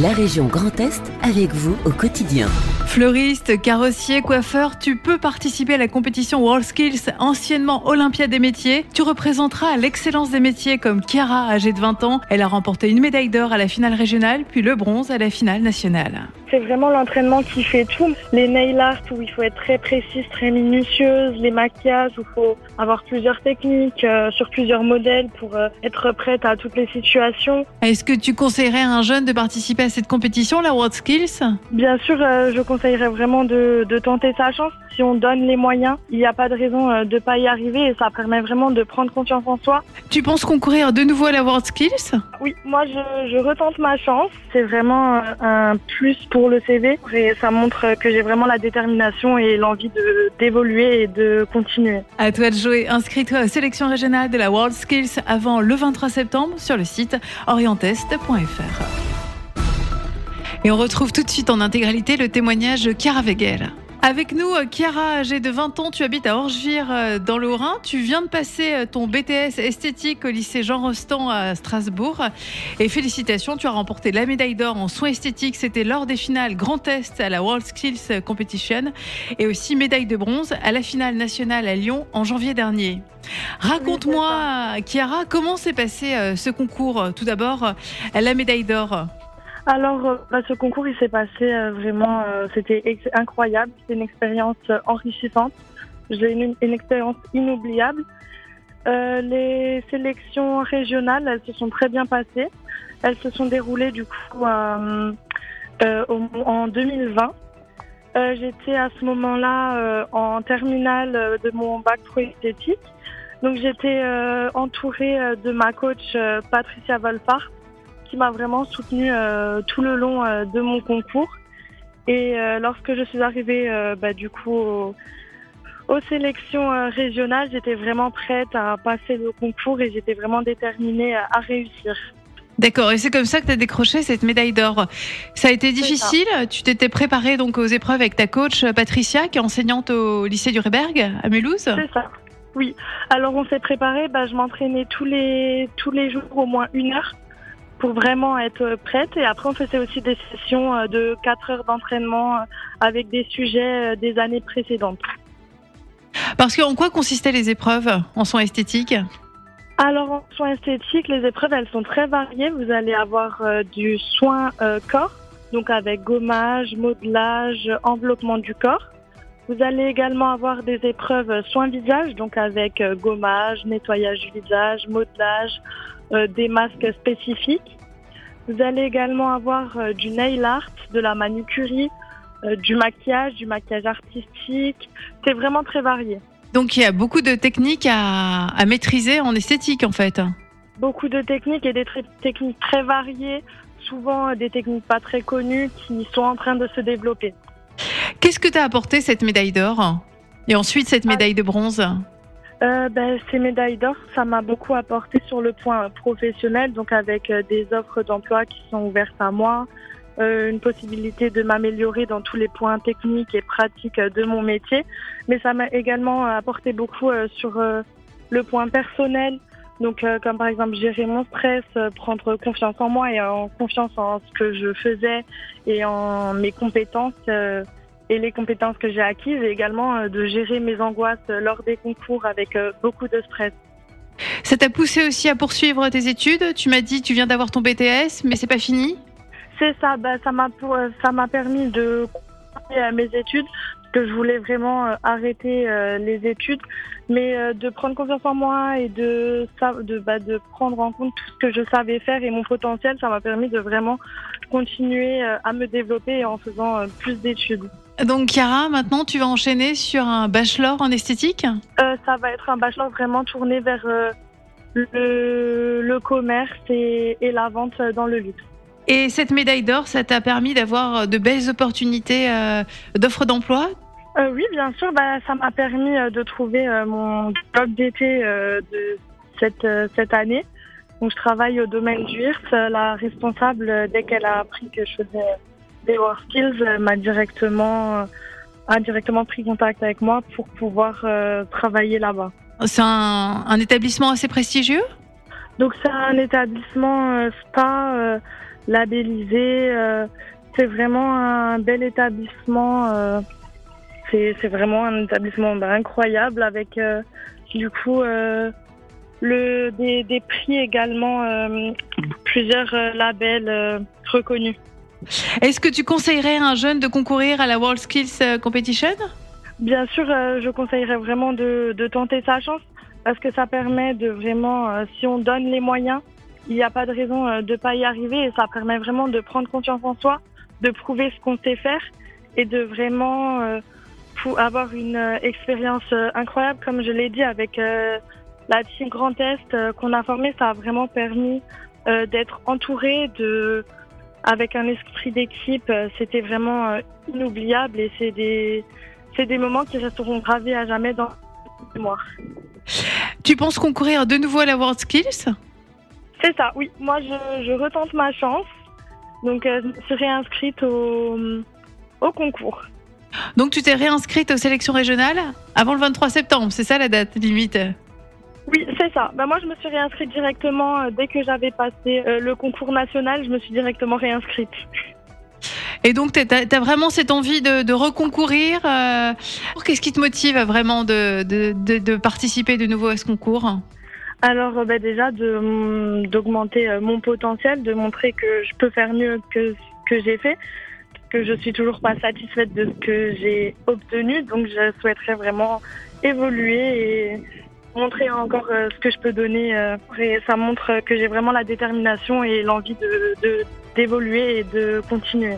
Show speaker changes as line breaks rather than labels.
la région Grand Est avec vous au quotidien.
Fleuriste, carrossier, coiffeur, tu peux participer à la compétition WorldSkills, anciennement Olympiade des métiers. Tu représenteras l'excellence des métiers comme Chiara, âgée de 20 ans. Elle a remporté une médaille d'or à la finale régionale, puis le bronze à la finale nationale.
C'est vraiment l'entraînement qui fait tout. Les nail art où il faut être très précise, très minutieuse, les maquillages où il faut avoir plusieurs techniques euh, sur plusieurs modèles pour euh, être prête à toutes les situations.
Est-ce que tu conseillerais à un jeune de participer à cette compétition, la WorldSkills
Bien sûr, euh, je conseillerais vraiment de, de, tenter sa chance. Si on donne les moyens, il n'y a pas de raison de ne pas y arriver et ça permet vraiment de prendre confiance en soi.
Tu penses concourir de nouveau à la WorldSkills
Oui, moi je, je retente ma chance. C'est vraiment un plus pour le CV et ça montre que j'ai vraiment la détermination et l'envie d'évoluer et de continuer.
À toi de jouer. Inscris-toi aux sélections régionales de la World Skills avant le 23 septembre sur le site orientest.fr. Et on retrouve tout de suite en intégralité le témoignage de Chiara avec nous, Chiara, âgée de 20 ans, tu habites à Orgevire euh, dans le Rhin. Tu viens de passer euh, ton BTS esthétique au lycée Jean Rostand à Strasbourg. Et félicitations, tu as remporté la médaille d'or en soins esthétiques. C'était lors des finales Grand Test à la World Skills Competition et aussi médaille de bronze à la finale nationale à Lyon en janvier dernier. Raconte-moi, Chiara, comment s'est passé euh, ce concours? Tout d'abord, la médaille d'or.
Alors, euh, bah, ce concours, il s'est passé euh, vraiment, euh, c'était incroyable. C'était une expérience enrichissante. J'ai une, une, expérience inoubliable. les sélections régionales, elles se sont très bien passées. Elles se sont déroulées du coup en 2020. j'étais à ce moment-là en terminale de mon bac pro esthétique. Donc j'étais entourée de ma coach Patricia Volpart qui m'a vraiment soutenue euh, tout le long euh, de mon concours. Et euh, lorsque je suis arrivée, bah, du coup, aux, sélections régionales, j'étais vraiment prête à passer le concours et j'étais vraiment déterminée à réussir.
D'accord, et c'est comme ça que tu as décroché cette médaille d'or. Ça a été difficile Tu t'étais préparée donc aux épreuves avec ta coach Patricia, qui est enseignante au lycée du Réberg à Mulhouse
C'est ça. Oui. Alors on s'est préparé, bah, je m'entraînais tous les tous les jours au moins une heure pour vraiment être prête. Et après, on faisait aussi des sessions euh, de 4 heures d'entraînement euh, avec des sujets euh, des années précédentes.
Parce qu'en quoi consistaient les épreuves en soins esthétiques?
Alors en soins esthétiques, les épreuves elles sont très variées. Vous allez avoir du soin corps, donc avec gommage, modelage, enveloppement du corps. Vous allez également avoir des épreuves soins visage, donc avec gommage, nettoyage du visage, modelage, euh, des masques spécifiques. Vous allez également avoir euh, du nail art, de la manucurie, euh, du maquillage, du maquillage artistique. C'est vraiment très varié.
Donc il y a beaucoup de techniques à, à maîtriser en esthétique en fait.
Beaucoup de techniques et des techniques très variées, souvent des techniques pas très connues qui sont en train de se développer.
Qu'est-ce que t'as apporté cette médaille d'or et ensuite cette médaille de bronze
euh, ben, Ces médailles d'or, ça m'a beaucoup apporté sur le point professionnel, donc avec euh, des offres d'emploi qui sont ouvertes à moi, euh, une possibilité de m'améliorer dans tous les points techniques et pratiques de mon métier. Mais ça m'a également apporté beaucoup sur le point personnel, donc comme par exemple gérer mon stress, prendre confiance en moi et en confiance en ce que je faisais et en mes compétences et les compétences que j'ai acquises et également euh, de gérer mes angoisses lors des concours avec euh, beaucoup de stress.
Ça t'a poussé aussi à poursuivre tes études? Tu m'as dit tu viens d'avoir ton BTS, mais c'est pas fini?
C'est ça, bah, ça m'a euh, ça m'a permis de continuer mes études que je voulais vraiment arrêter les études, mais de prendre confiance en moi et de de, bah, de prendre en compte tout ce que je savais faire et mon potentiel, ça m'a permis de vraiment continuer à me développer en faisant plus d'études.
Donc Chiara, maintenant tu vas enchaîner sur un bachelor en esthétique?
Euh, Ça va être un bachelor vraiment tourné vers euh, le, commerce et, la vente dans le luxe.
Et cette médaille d'or, ça t'a permis d'avoir de belles opportunités euh, d'offres d'emploi?
Oui, bien sûr, bah, ça m'a permis de trouver mon job d'été de cette, cette année. Donc je travaille au domaine du HIRS. La responsable, dès qu'elle a appris que je faisais des Skills euh, m'a directement, euh, a directement pris contact avec moi pour pouvoir euh, travailler là-bas.
C'est un, établissement assez prestigieux?
Donc c'est un établissement spa labellisé. c'est vraiment un bel établissement. C'est vraiment un établissement bah, incroyable avec du coup le, des, des prix également, plusieurs labels reconnus.
Est-ce que tu conseillerais à un jeune de concourir à la World Skills Competition?
Bien sûr, je conseillerais vraiment de, de tenter sa chance parce que ça permet de vraiment, euh, si on donne les moyens, il n'y a pas de raison euh, de ne pas y arriver et ça permet vraiment de prendre confiance en soi, de prouver ce qu'on sait faire et de vraiment euh, avoir une expérience incroyable, comme je l'ai dit, avec la team Grand Est qu'on a formée, ça a vraiment permis d'être entouré de avec un esprit d'équipe, c'était vraiment inoubliable et c'est des c'est des moments qui resteront gravés à jamais dans la mémoire.
Tu penses concourir de nouveau à la World Skills?
C'est ça, oui. Moi, je, retente ma chance. Donc, euh, je me suis réinscrite au, au concours.
Donc, tu t'es réinscrite aux sélections régionales avant le 23 septembre, c'est ça la date limite?
Oui, c'est ça. Bah, moi, je me suis réinscrite directement euh, dès que j'avais passé euh, le concours national. Je me suis directement réinscrite.
Et donc, tu as, vraiment cette envie de, reconcourir. Euh, qu'est-ce qui te motive vraiment de, participer de nouveau à ce concours?
Alors bah, déjà d'augmenter mon potentiel, de montrer que je peux faire mieux que ce que j'ai fait, que je suis toujours pas satisfaite de ce que j'ai obtenu, donc je souhaiterais vraiment évoluer et montrer encore ce que je peux donner. Et ça montre que j'ai vraiment la détermination et l'envie d'évoluer et de continuer.